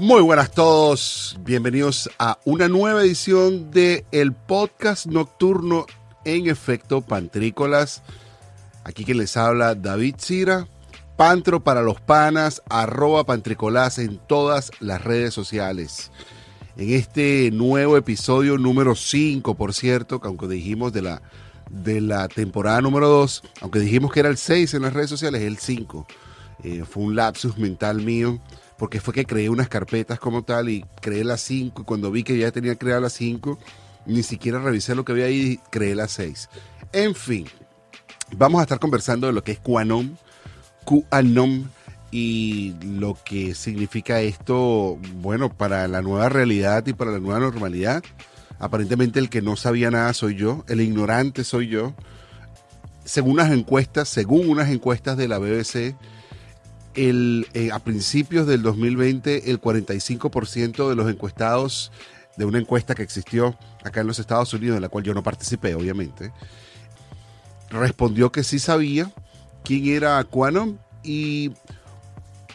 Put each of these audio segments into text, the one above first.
Muy buenas a todos, bienvenidos a una nueva edición de el podcast nocturno en efecto pantrícolas. Aquí quien les habla David Cira, pantro para los panas, arroba pantricolás en todas las redes sociales. En este nuevo episodio número 5, por cierto, que aunque dijimos de la, de la temporada número 2, aunque dijimos que era el 6 en las redes sociales, es el 5. Eh, fue un lapsus mental mío porque fue que creé unas carpetas como tal y creé las 5 y cuando vi que ya tenía creado las 5, ni siquiera revisé lo que había ahí y creé las 6. En fin, vamos a estar conversando de lo que es QAnon y lo que significa esto, bueno, para la nueva realidad y para la nueva normalidad. Aparentemente el que no sabía nada soy yo, el ignorante soy yo. Según unas encuestas, según unas encuestas de la BBC, eh, a principios del 2020 el 45% de los encuestados de una encuesta que existió acá en los Estados Unidos, en la cual yo no participé, obviamente, respondió que sí sabía quién era Quanon y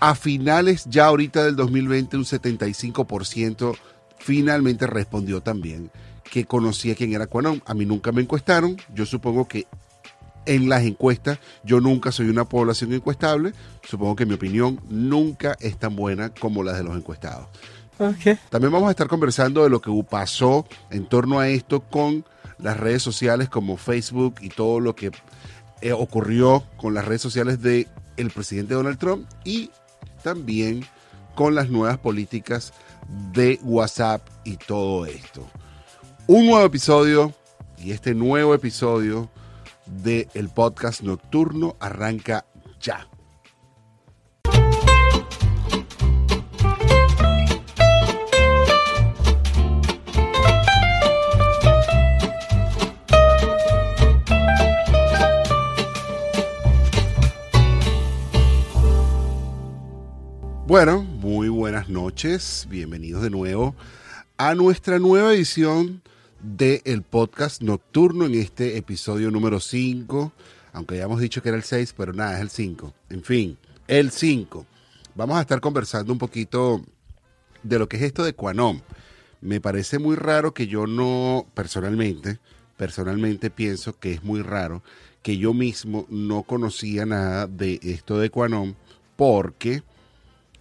a finales ya ahorita del 2020 un 75% finalmente respondió también que conocía quién era Quanon. A mí nunca me encuestaron, yo supongo que en las encuestas. Yo nunca soy una población encuestable. Supongo que mi opinión nunca es tan buena como la de los encuestados. También vamos a estar conversando de lo que pasó en torno a esto con las redes sociales como Facebook y todo lo que eh, ocurrió con las redes sociales del el presidente Donald Trump y también con las nuevas políticas de WhatsApp y todo esto. Un nuevo episodio y este nuevo episodio del el podcast nocturno arranca ya. Bueno, muy buenas noches, bienvenidos de nuevo a nuestra nueva edición del el podcast nocturno en este episodio número 5. Aunque hayamos dicho que era el 6, pero nada, es el 5. En fin, el 5. Vamos a estar conversando un poquito de lo que es esto de Quanom. Me parece muy raro que yo no, personalmente, personalmente pienso que es muy raro que yo mismo no conocía nada de esto de Quanom porque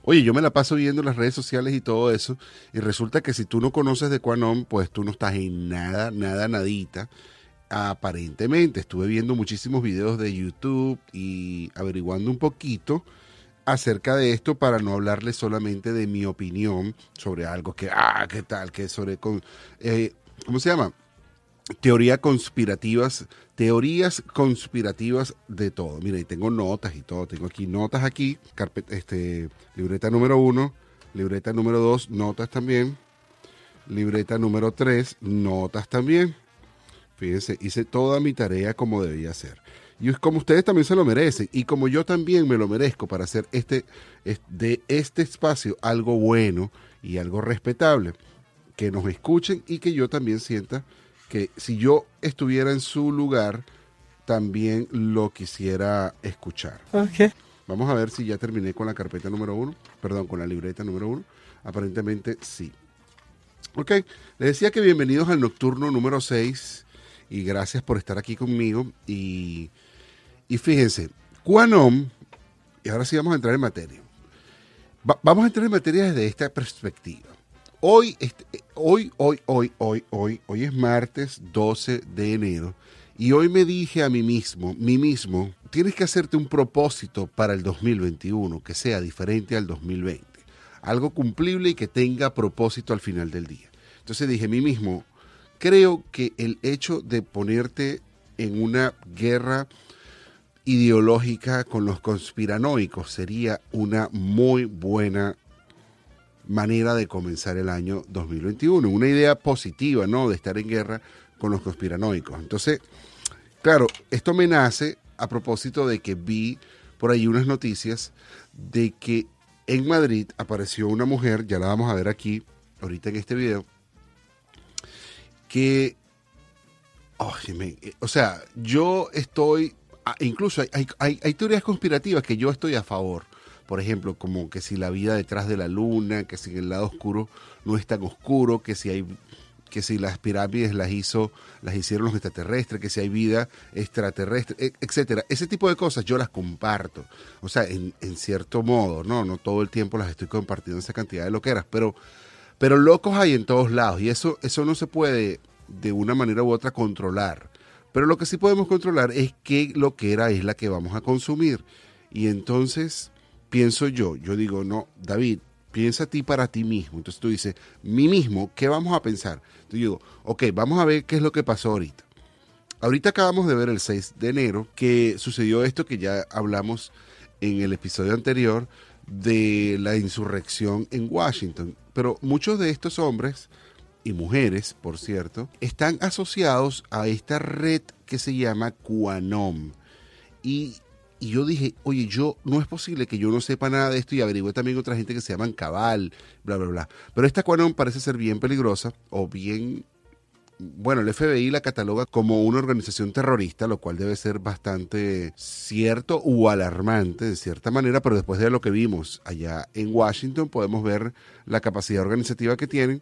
Oye, yo me la paso viendo las redes sociales y todo eso, y resulta que si tú no conoces de Quanon, pues tú no estás en nada, nada, nadita. Aparentemente, estuve viendo muchísimos videos de YouTube y averiguando un poquito acerca de esto para no hablarles solamente de mi opinión sobre algo que, ah, qué tal, que sobre, eh, ¿cómo se llama? Teoría conspirativas, teorías conspirativas de todo. Mira, y tengo notas y todo. Tengo aquí notas aquí, carpeta, este, libreta número uno, libreta número dos, notas también. Libreta número tres, notas también. Fíjense, hice toda mi tarea como debía ser. Y como ustedes también se lo merecen, y como yo también me lo merezco para hacer este, de este espacio algo bueno y algo respetable, que nos escuchen y que yo también sienta que si yo estuviera en su lugar, también lo quisiera escuchar. Vamos a ver si ya terminé con la carpeta número uno, perdón, con la libreta número uno. Aparentemente sí. Ok, les decía que bienvenidos al nocturno número 6 y gracias por estar aquí conmigo. Y, y fíjense, Quanom, y ahora sí vamos a entrar en materia. vamos a entrar en materia desde esta perspectiva. Hoy, este, hoy, hoy, hoy, hoy, hoy, hoy es martes 12 de enero y hoy me dije a mí mismo, mí mismo, tienes que hacerte un propósito para el 2021 que sea diferente al 2020, algo cumplible y que tenga propósito al final del día. Entonces dije a mí mismo, creo que el hecho de ponerte en una guerra ideológica con los conspiranoicos sería una muy buena manera de comenzar el año 2021. Una idea positiva, ¿no? De estar en guerra con los conspiranoicos. Entonces, claro, esto me nace a propósito de que vi por ahí unas noticias de que en Madrid apareció una mujer, ya la vamos a ver aquí, ahorita en este video, que, o sea, yo estoy, incluso hay, hay teorías conspirativas que yo estoy a favor por ejemplo, como que si la vida detrás de la luna, que si en el lado oscuro no es tan oscuro, que si hay que si las pirámides las hizo, las hicieron los extraterrestres, que si hay vida extraterrestre, e, etcétera. Ese tipo de cosas yo las comparto. O sea, en, cierto modo, ¿no? No todo el tiempo las estoy compartiendo esa cantidad de loqueras, pero, pero locos hay en todos lados. Y eso, eso no se puede de una manera u otra controlar. Pero lo que sí podemos controlar es qué loquera es la que vamos a consumir. Y entonces pienso yo, yo digo, no, David, piensa a ti para ti mismo. Entonces tú dices, mí mismo, ¿qué vamos a pensar? Entonces yo digo, ok, vamos a ver qué es lo que pasó ahorita. Ahorita acabamos de ver el 6 de enero que sucedió esto que ya hablamos en el episodio anterior de la insurrección en Washington. Pero muchos de estos hombres y mujeres, por cierto, están asociados a esta red que se llama QAnon. Y y yo dije, oye, yo no es posible que yo no sepa nada de esto y averigüé también otra gente que se llaman Cabal, bla, bla, bla. Pero esta QAnon parece ser bien peligrosa o bien... Bueno, el FBI la cataloga como una organización terrorista, lo cual debe ser bastante cierto o alarmante de cierta manera, pero después de lo que vimos allá en Washington podemos ver la capacidad organizativa que tienen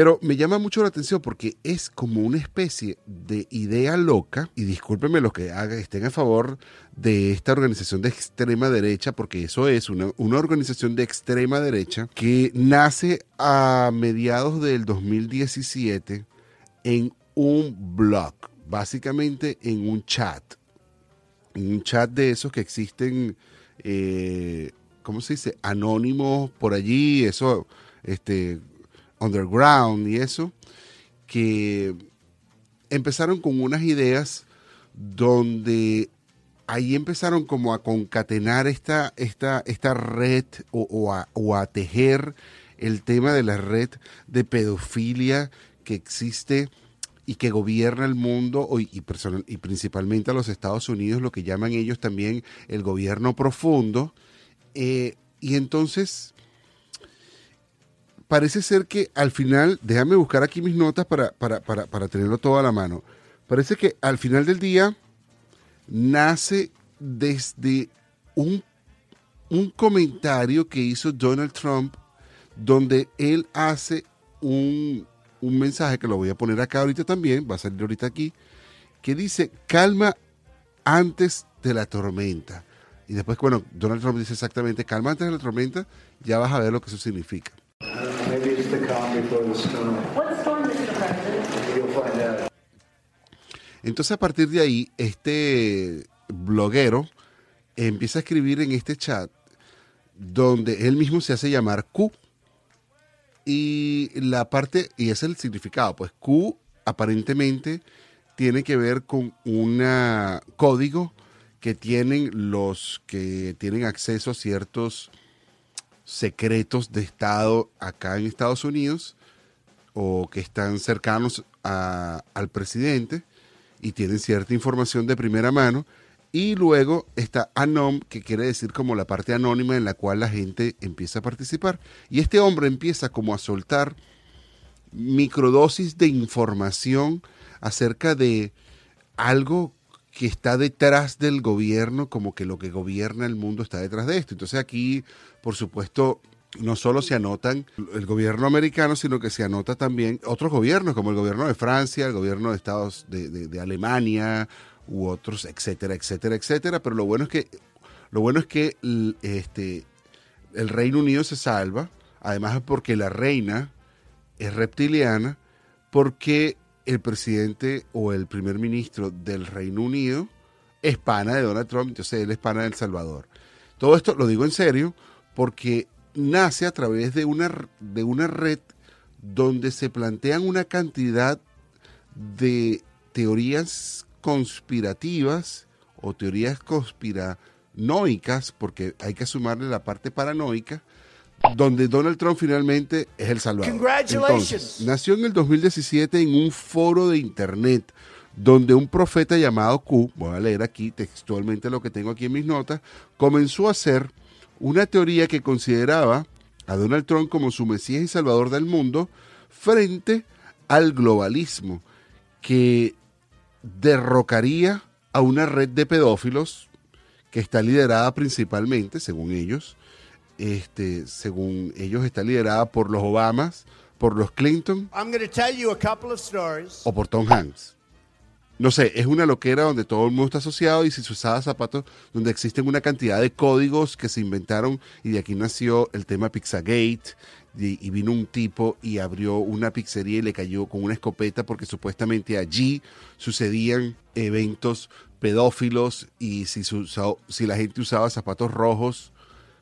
pero me llama mucho la atención porque es como una especie de idea loca, y discúlpenme los que estén a favor de esta organización de extrema derecha, porque eso es una, una organización de extrema derecha que nace a mediados del 2017 en un blog, básicamente en un chat, en un chat de esos que existen, eh, ¿cómo se dice? Anónimos por allí, eso, este, underground y eso, que empezaron con unas ideas donde ahí empezaron como a concatenar esta, esta, esta red o, a, tejer el tema de la red de pedofilia que existe y que gobierna el mundo y, y, principalmente a los Estados Unidos, lo que llaman ellos también el gobierno profundo. Eh, y entonces parece ser que al final, déjame buscar aquí mis notas para, para, tenerlo todo a la mano. Parece que al final del día nace desde un, un comentario que hizo Donald Trump donde él hace un, un mensaje que lo voy a poner acá ahorita también, va a salir ahorita aquí, que dice, calma antes de la tormenta. Y después, bueno, Donald Trump dice exactamente, calma antes de la tormenta, ya vas a ver lo que eso significa. Entonces a partir de ahí, este bloguero empieza a escribir en este chat donde él mismo se hace llamar Q. Y la parte, y es el significado, pues Q aparentemente tiene que ver con un código que tienen los que tienen acceso a ciertos secretos de Estado acá en Estados Unidos o que están cercanos al presidente y tienen cierta información de primera mano. Y luego está Anom, que quiere decir como la parte anónima en la cual la gente empieza a participar. Y este hombre empieza como a soltar microdosis de información acerca de algo que está detrás del gobierno, como que lo que gobierna el mundo está detrás de esto. Entonces aquí, por supuesto, no solo se anotan el gobierno americano, sino que se anota también otros gobiernos, como el gobierno de Francia, el gobierno de Estados de, Alemania, u otros, etcétera, etcétera, etcétera. Pero lo bueno es que, lo bueno es que este, el Reino Unido se salva, además porque la reina es reptiliana, porque el presidente o el primer ministro del Reino Unido es pana de Donald Trump, entonces él es pana de El Salvador. Todo esto lo digo en serio porque nace a través de una, de una red donde se plantean una cantidad de teorías conspirativas o teorías conspiranoicas, porque hay que sumarle la parte paranoica, donde Donald Trump finalmente es el salvador. Entonces, nació en el 2017 en un foro de internet donde un profeta llamado Q, voy a leer aquí textualmente lo que tengo aquí en mis notas, comenzó a hacer una teoría que consideraba a Donald Trump como su Mesías y Salvador del mundo frente al globalismo que derrocaría a una red de pedófilos que está liderada principalmente, según ellos, este, según ellos está liderada por los Obamas, por los Clinton o por Tom Hanks. No sé, es una loquera donde todo el mundo está asociado y si se usaba zapatos, donde existen una cantidad de códigos que se inventaron y de aquí nació el tema Pizzagate y, y vino un tipo y abrió una pizzería y le cayó con una escopeta porque supuestamente allí sucedían eventos pedófilos y si, si la gente usaba zapatos rojos,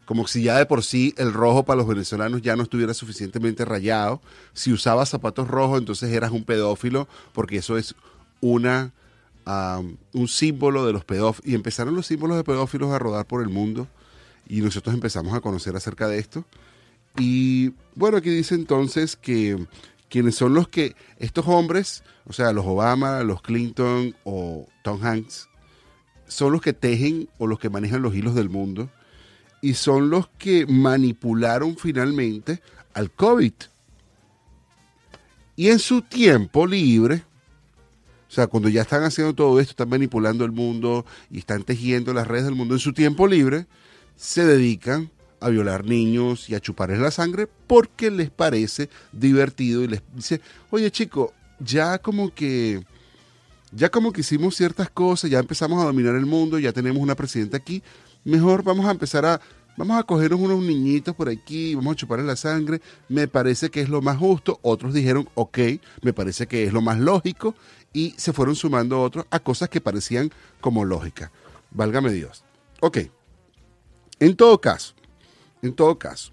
como si ya de por sí el rojo para los venezolanos ya no estuviera suficientemente rayado. Si usabas zapatos rojos, entonces eras un pedófilo, porque eso es una, un símbolo de los pedófilos. Y empezaron los símbolos de pedófilos a rodar por el mundo y nosotros empezamos a conocer acerca de esto. Y bueno, aquí dice entonces que quienes son los que, estos hombres, o sea, los Obama, los Clinton o Tom Hanks, son los que tejen o los que manejan los hilos del mundo y son los que manipularon finalmente al COVID. Y en su tiempo libre, o sea, cuando ya están haciendo todo esto, están manipulando el mundo y están tejiendo las redes del mundo, en su tiempo libre se dedican a violar niños y a chuparles la sangre porque les parece divertido y les dice, oye chico, ya como que, ya como que hicimos ciertas cosas, ya empezamos a dominar el mundo, ya tenemos una presidenta aquí, mejor vamos a empezar a, vamos a cogernos unos niñitos por aquí, vamos a chuparles la sangre, me parece que es lo más justo, otros dijeron, ok, me parece que es lo más lógico, y se fueron sumando otros a cosas que parecían como lógicas. Válgame Dios. Ok. En todo caso, en todo caso,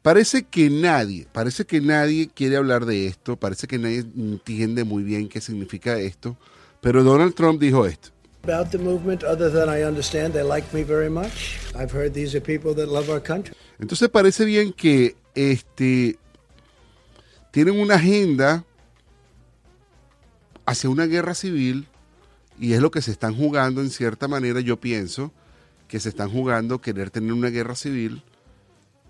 parece que nadie, parece que nadie quiere hablar de esto, parece que nadie entiende muy bien qué significa esto, pero Donald Trump dijo esto. Entonces parece bien que este tienen una agenda hacia una guerra civil y es lo que se están jugando en cierta manera, yo pienso que se están jugando querer tener una guerra civil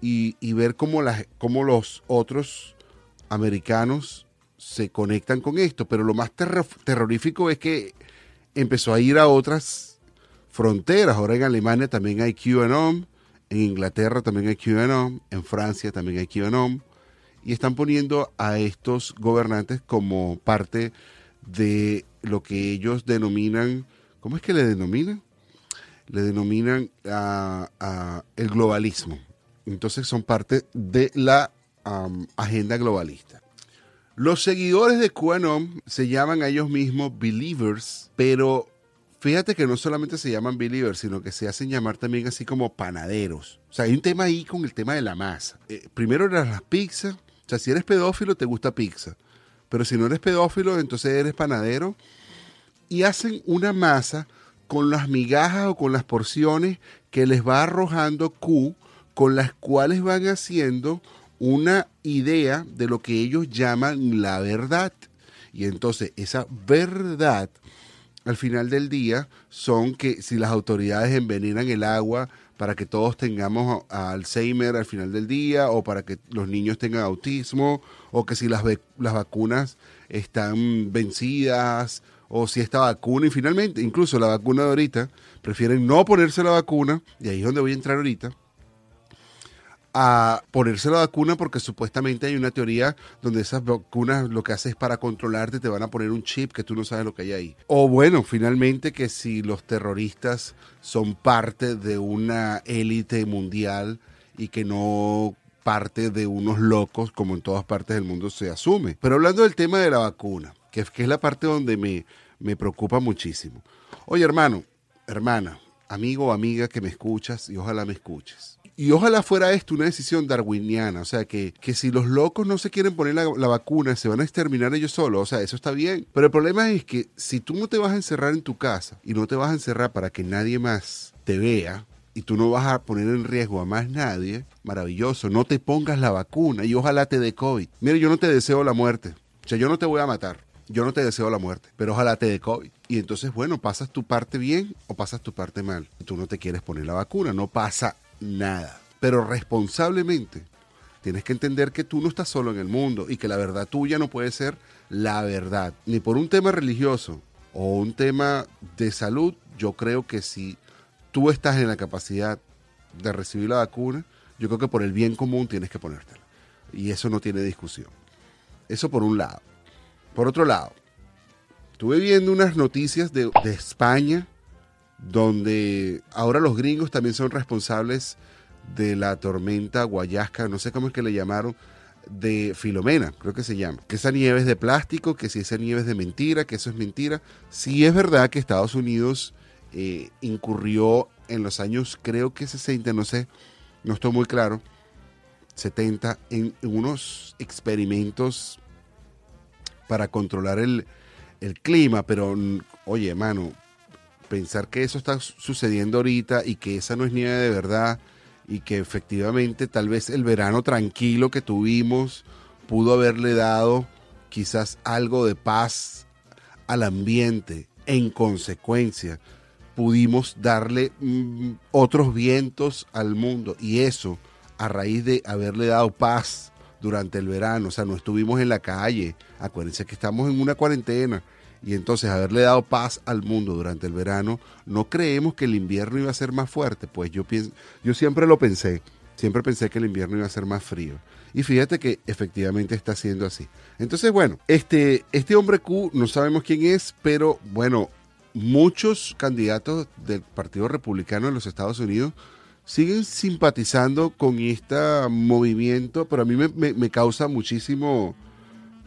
y, ver cómo, cómo los otros americanos se conectan con esto. Pero lo más terrorífico es que empezó a ir a otras fronteras. Ahora en Alemania también hay QAnon, en Inglaterra también hay QAnon, en Francia también hay QAnon. Y están poniendo a estos gobernantes como parte de lo que ellos denominan, ¿cómo es que le denominan? Le denominan el globalismo. Entonces son parte de la agenda globalista. Los seguidores de QAnon se llaman a ellos mismos believers, pero fíjate que no solamente se llaman believers, sino que se hacen llamar también así como panaderos. O sea, hay un tema ahí con el tema de la masa. Eh, primero eran las pizzas. O sea, si eres pedófilo, te gusta pizza. Pero si no eres pedófilo, entonces eres panadero. Y hacen una masa con las migajas o con las porciones que les va arrojando Q con las cuales van haciendo una idea de lo que ellos llaman la verdad. Y entonces esa verdad al final del día son que si las autoridades envenenan el agua para que todos tengamos Alzheimer al final del día o para que los niños tengan autismo o que si las, las vacunas están vencidas o si esta vacuna y finalmente incluso la vacuna de ahorita prefieren no ponerse la vacuna y ahí es donde voy a entrar ahorita a ponerse la vacuna porque supuestamente hay una teoría donde esas vacunas lo que hace es para controlarte, te van a poner un chip que tú no sabes lo que hay ahí. O bueno, finalmente que si los terroristas son parte de una élite mundial y que no parte de unos locos como en todas partes del mundo se asume. Pero hablando del tema de la vacuna, que, es la parte donde me, me preocupa muchísimo. Oye hermano, hermana, amigo o amiga que me escuchas y ojalá me escuches y ojalá fuera esto una decisión darwiniana, o sea, que, que si los locos no se quieren poner la, vacuna, se van a exterminar ellos solos, o sea, eso está bien. Pero el problema es que si tú no te vas a encerrar en tu casa y no te vas a encerrar para que nadie más te vea, y tú no vas a poner en riesgo a más nadie, maravilloso, no te pongas la vacuna y ojalá te dé COVID. Mire, yo no te deseo la muerte, o sea, yo no te voy a matar, yo no te deseo la muerte, pero ojalá te dé COVID. Y entonces, bueno, pasas tu parte bien o pasas tu parte mal. Tú no te quieres poner la vacuna, no pasa nada. Pero responsablemente tienes que entender que tú no estás solo en el mundo y que la verdad tuya no puede ser la verdad. Ni por un tema religioso o un tema de salud, yo creo que si tú estás en la capacidad de recibir la vacuna, yo creo que por el bien común tienes que ponértela. Y eso no tiene discusión. Eso por un lado. Por otro lado, estuve viendo unas noticias de, de España donde ahora los gringos también son responsables de la tormenta guayasca, no sé cómo es que le llamaron, de Filomena, creo que se llama. Que esa nieve es de plástico, que si esa nieve es de mentira, que eso es mentira. Sí es verdad que Estados Unidos eh, incurrió en los años, creo que 60, no sé, no estoy muy claro, 70, en, unos experimentos para controlar el, el clima, pero oye, hermano, pensar que eso está sucediendo ahorita y que esa no es nieve de verdad y que efectivamente tal vez el verano tranquilo que tuvimos pudo haberle dado quizás algo de paz al ambiente. En consecuencia, pudimos darle mm, otros vientos al mundo y eso a raíz de haberle dado paz durante el verano, o sea, no estuvimos en la calle, acuérdense que estamos en una cuarentena, y entonces haberle dado paz al mundo durante el verano, no creemos que el invierno iba a ser más fuerte, pues yo pienso, yo siempre lo pensé, siempre pensé que el invierno iba a ser más frío. Y fíjate que efectivamente está siendo así. Entonces, bueno, este, este hombre Q no sabemos quién es, pero bueno, muchos candidatos del Partido Republicano en los Estados Unidos siguen simpatizando con este movimiento, pero a mí me, me causa muchísimo,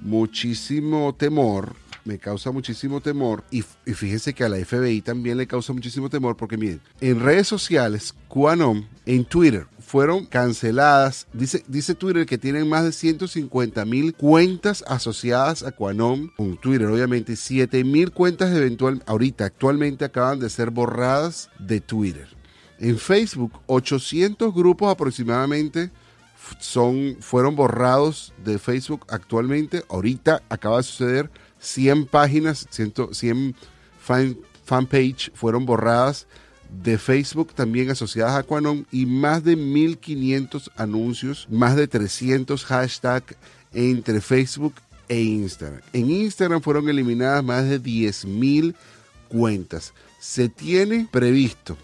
muchísimo temor me causa muchísimo temor y, fíjense que a la FBI también le causa muchísimo temor porque miren, en redes sociales, QAnon, en Twitter, fueron canceladas. Dice, dice Twitter que tienen más de 150 mil cuentas asociadas a QAnon con Twitter, obviamente. 7 mil cuentas eventual, ahorita, actualmente acaban de ser borradas de Twitter. En Facebook, 800 grupos aproximadamente son, fueron borrados de Facebook actualmente. Ahorita acaba de suceder 100 páginas, 100, fan, fanpage fueron borradas de Facebook también asociadas a Quanon y más de 1500 anuncios, más de 300 hashtags entre Facebook e Instagram. En Instagram fueron eliminadas más de 10.000 cuentas. Se tiene previsto,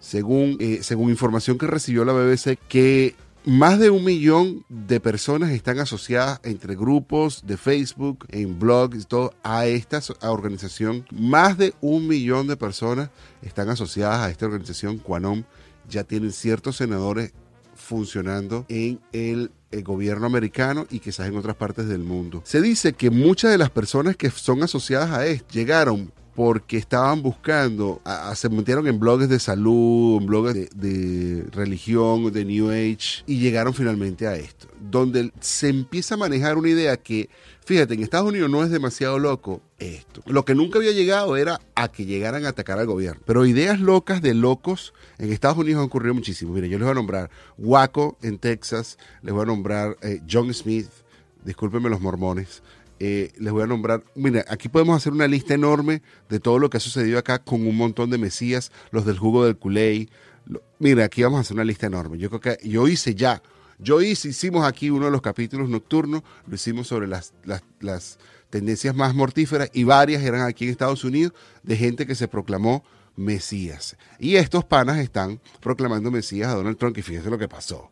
según, eh, según información que recibió la BBC, que más de un millón de personas están asociadas entre grupos de Facebook, en blogs todo, a esta organización. Más de un millón de personas están asociadas a esta organización. Quanom ya tienen ciertos senadores funcionando en el, el, gobierno americano y quizás en otras partes del mundo. Se dice que muchas de las personas que son asociadas a esto llegaron porque estaban buscando, se metieron en blogs de salud, en blogs de, religión, de New Age, y llegaron finalmente a esto, donde se empieza a manejar una idea que, fíjate, en Estados Unidos no es demasiado loco esto. Lo que nunca había llegado era a que llegaran a atacar al gobierno. Pero ideas locas de locos en Estados Unidos han ocurrido muchísimo. Mire, yo les voy a nombrar Waco en Texas, les voy a nombrar eh, John Smith, discúlpenme los mormones, eh, les voy a nombrar, mira, aquí podemos hacer una lista enorme de todo lo que ha sucedido acá con un montón de mesías, los del jugo del culé. Mira, aquí vamos a hacer una lista enorme. Yo creo que yo hice ya, yo hice, hicimos aquí uno de los capítulos nocturnos, lo hicimos sobre las, las, las tendencias más mortíferas y varias eran aquí en Estados Unidos de gente que se proclamó Mesías. Y estos panas están proclamando Mesías a Donald Trump y fíjense lo que pasó.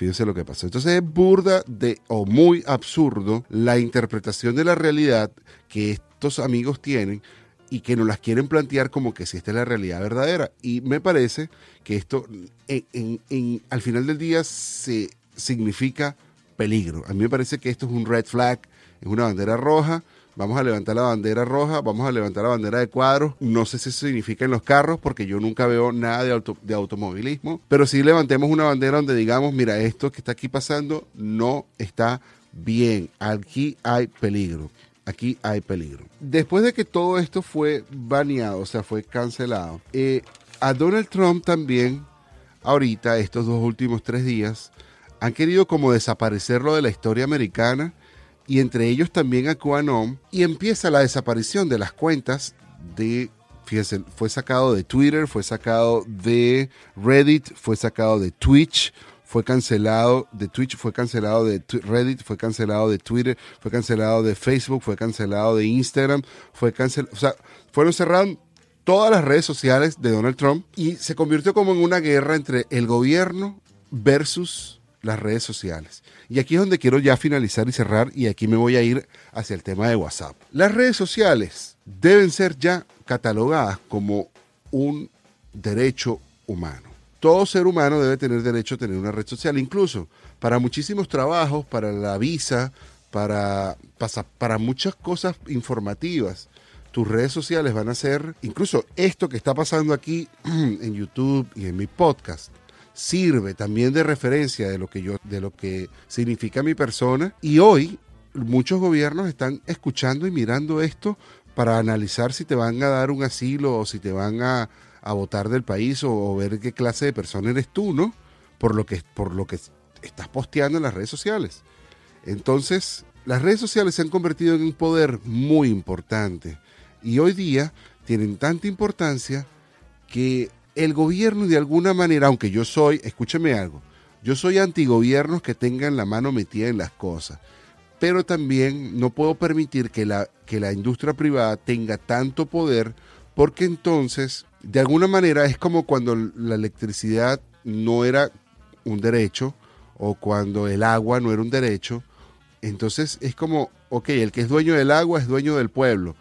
Fíjense lo que pasó. Entonces es burda de o muy absurdo la interpretación de la realidad que estos amigos tienen y que nos las quieren plantear como que si esta es la realidad verdadera. Y me parece que esto en, al final del día se significa peligro. A mí me parece que esto es un red flag, es una bandera roja vamos a levantar la bandera roja, vamos a levantar la bandera de cuadros. No sé si eso significa en los carros, porque yo nunca veo nada de, de automovilismo, pero sí levantemos una bandera donde digamos, mira, esto que está aquí pasando no está bien, aquí hay peligro. Aquí hay peligro. Después de que todo esto fue baneado, o sea, fue cancelado, eh, a Donald Trump también, ahorita, estos dos últimos tres días, han querido como desaparecerlo de la historia americana y entre ellos también a QAnon, y empieza la desaparición de las cuentas de, fíjense, fue sacado de Twitter, fue sacado de Reddit, fue sacado de Twitch, fue cancelado de Twitch, fue cancelado de Reddit, fue cancelado de Twitter, fue cancelado de Facebook, fue cancelado de Instagram, fue cancelado, o sea, fueron cerrados todas las redes sociales de Donald Trump y se convirtió como en una guerra entre el gobierno versus las redes sociales. Y aquí es donde quiero ya finalizar y cerrar y aquí me voy a ir hacia el tema de WhatsApp. Las redes sociales deben ser ya catalogadas como un derecho humano. Todo ser humano debe tener derecho a tener una red social, incluso para muchísimos trabajos, para la visa, para, para, muchas cosas informativas. Tus redes sociales van a ser, incluso esto que está pasando aquí en YouTube y en mi podcast, sirve también de referencia de lo que yo, de lo que significa mi persona. Y hoy muchos gobiernos están escuchando y mirando esto para analizar si te van a dar un asilo o si te van a, a votar del país o, ver qué clase de persona eres tú, ¿no? Por lo que, por lo que estás posteando en las redes sociales. Entonces, las redes sociales se han convertido en un poder muy importante y hoy día tienen tanta importancia que el gobierno de alguna manera, aunque yo soy, escúcheme algo, yo soy antigobiernos que tengan la mano metida en las cosas, pero también no puedo permitir que la, que la industria privada tenga tanto poder porque entonces, de alguna manera, es como cuando la electricidad no era un derecho o cuando el agua no era un derecho. Entonces es como, ok, el que es dueño del agua es dueño del pueblo.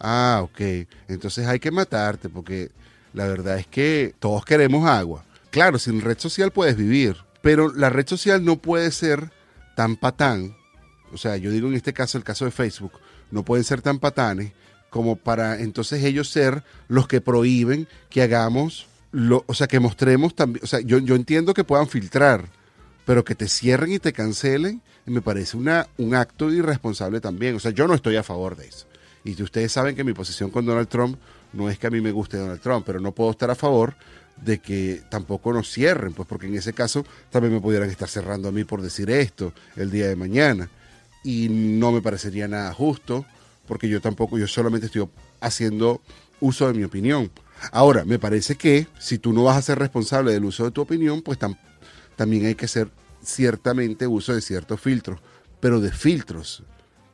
Ah, ok. Entonces hay que matarte porque la verdad es que todos queremos agua. Claro, sin red social puedes vivir, pero la red social no puede ser tan patán. O sea, yo digo en este caso, el caso de Facebook, no pueden ser tan patanes como para entonces ellos ser los que prohíben que hagamos, lo, o sea, que mostremos también, o sea, yo, yo entiendo que puedan filtrar, pero que te cierren y te cancelen, me parece una, un acto irresponsable también. O sea, yo no estoy a favor de eso. Y ustedes saben que mi posición con Donald Trump no es que a mí me guste Donald Trump, pero no puedo estar a favor de que tampoco nos cierren, pues porque en ese caso también me pudieran estar cerrando a mí por decir esto el día de mañana. Y no me parecería nada justo porque yo tampoco, yo solamente estoy haciendo uso de mi opinión. Ahora, me parece que si tú no vas a ser responsable del uso de tu opinión, pues también hay que hacer ciertamente uso de ciertos filtros, pero de filtros,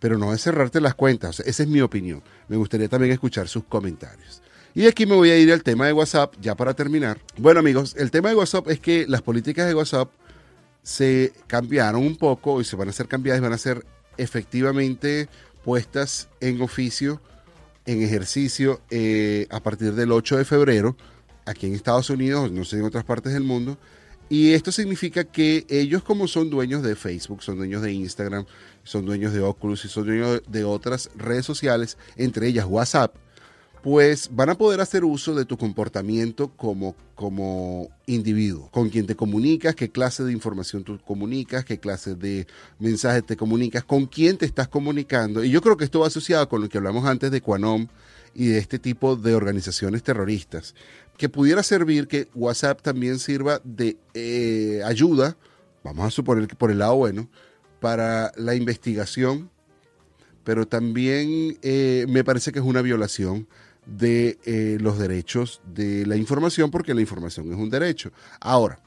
pero no de cerrarte las cuentas. esa es mi opinión. Me gustaría también escuchar sus comentarios. Y aquí me voy a ir al tema de WhatsApp, ya para terminar. Bueno amigos, el tema de WhatsApp es que las políticas de WhatsApp se cambiaron un poco y se van a ser cambiadas y van a ser efectivamente puestas en oficio, en ejercicio, eh, a partir del 8 de febrero, aquí en Estados Unidos, no sé en otras partes del mundo. Y esto significa que ellos como son dueños de Facebook, son dueños de Instagram, son dueños de Oculus y son dueños de otras redes sociales, entre ellas WhatsApp, pues van a poder hacer uso de tu comportamiento como, como individuo, con quien te comunicas, qué clase de información tú comunicas, qué clase de mensajes te comunicas, con quién te estás comunicando. Y yo creo que esto va asociado con lo que hablamos antes de Quanom y de este tipo de organizaciones terroristas, que pudiera servir que WhatsApp también sirva de eh, ayuda, vamos a suponer que por el lado bueno, para la investigación, pero también eh, me parece que es una violación de eh, los derechos de la información, porque la información es un derecho. Ahora,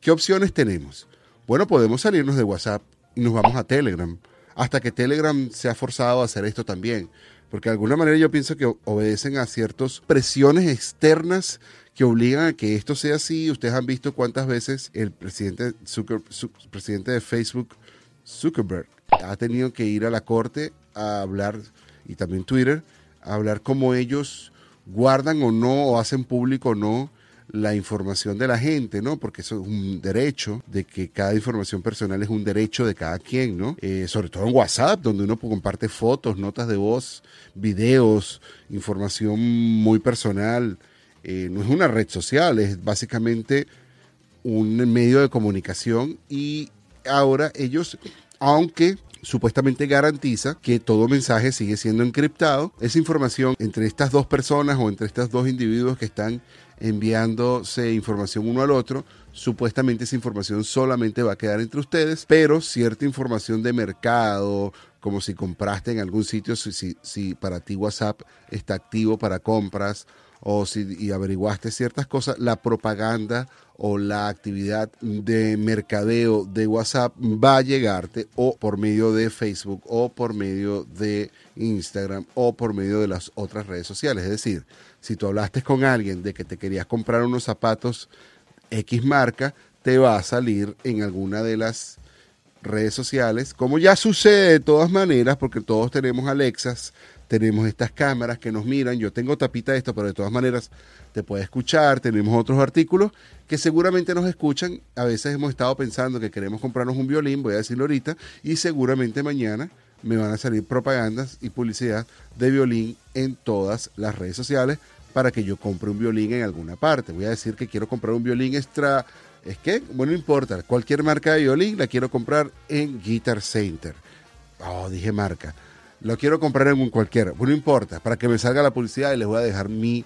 ¿qué opciones tenemos? Bueno, podemos salirnos de WhatsApp y nos vamos a Telegram, hasta que Telegram se ha forzado a hacer esto también, porque de alguna manera yo pienso que obedecen a ciertas presiones externas que obligan a que esto sea así. Ustedes han visto cuántas veces el presidente, presidente de Facebook, Zuckerberg, ha tenido que ir a la corte a hablar, y también Twitter, hablar cómo ellos guardan o no, o hacen público o no la información de la gente, ¿no? Porque eso es un derecho, de que cada información personal es un derecho de cada quien, ¿no? Eh, sobre todo en WhatsApp, donde uno comparte fotos, notas de voz, videos, información muy personal. Eh, no es una red social, es básicamente un medio de comunicación y ahora ellos, aunque supuestamente garantiza que todo mensaje sigue siendo encriptado. Esa información entre estas dos personas o entre estos dos individuos que están enviándose información uno al otro, supuestamente esa información solamente va a quedar entre ustedes, pero cierta información de mercado, como si compraste en algún sitio, si, si, para ti WhatsApp está activo para compras, o si y averiguaste ciertas cosas, la propaganda o la actividad de mercadeo de WhatsApp va a llegarte o por medio de Facebook o por medio de Instagram o por medio de las otras redes sociales. Es decir, si tú hablaste con alguien de que te querías comprar unos zapatos X marca, te va a salir en alguna de las redes sociales, como ya sucede de todas maneras, porque todos tenemos Alexas, tenemos estas cámaras que nos miran, yo tengo tapita de esto, pero de todas maneras te puede escuchar, tenemos otros artículos que seguramente nos escuchan, a veces hemos estado pensando que queremos comprarnos un violín, voy a decirlo ahorita, y seguramente mañana me van a salir propagandas y publicidad de violín en todas las redes sociales para que yo compre un violín en alguna parte. Voy a decir que quiero comprar un violín extra es que, bueno, no importa, cualquier marca de violín la quiero comprar en Guitar Center. Oh, dije marca. Lo quiero comprar en un cualquiera. Bueno, no importa, para que me salga la publicidad y les voy a dejar mi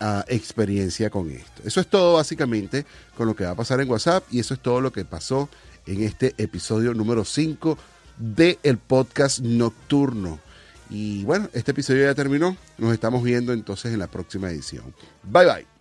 ah, experiencia con esto. Eso es todo básicamente con lo que va a pasar en WhatsApp y eso es todo lo que pasó en este episodio número 5 del el podcast nocturno. Y bueno, este episodio ya terminó. Nos estamos viendo entonces en la próxima edición. Bye bye.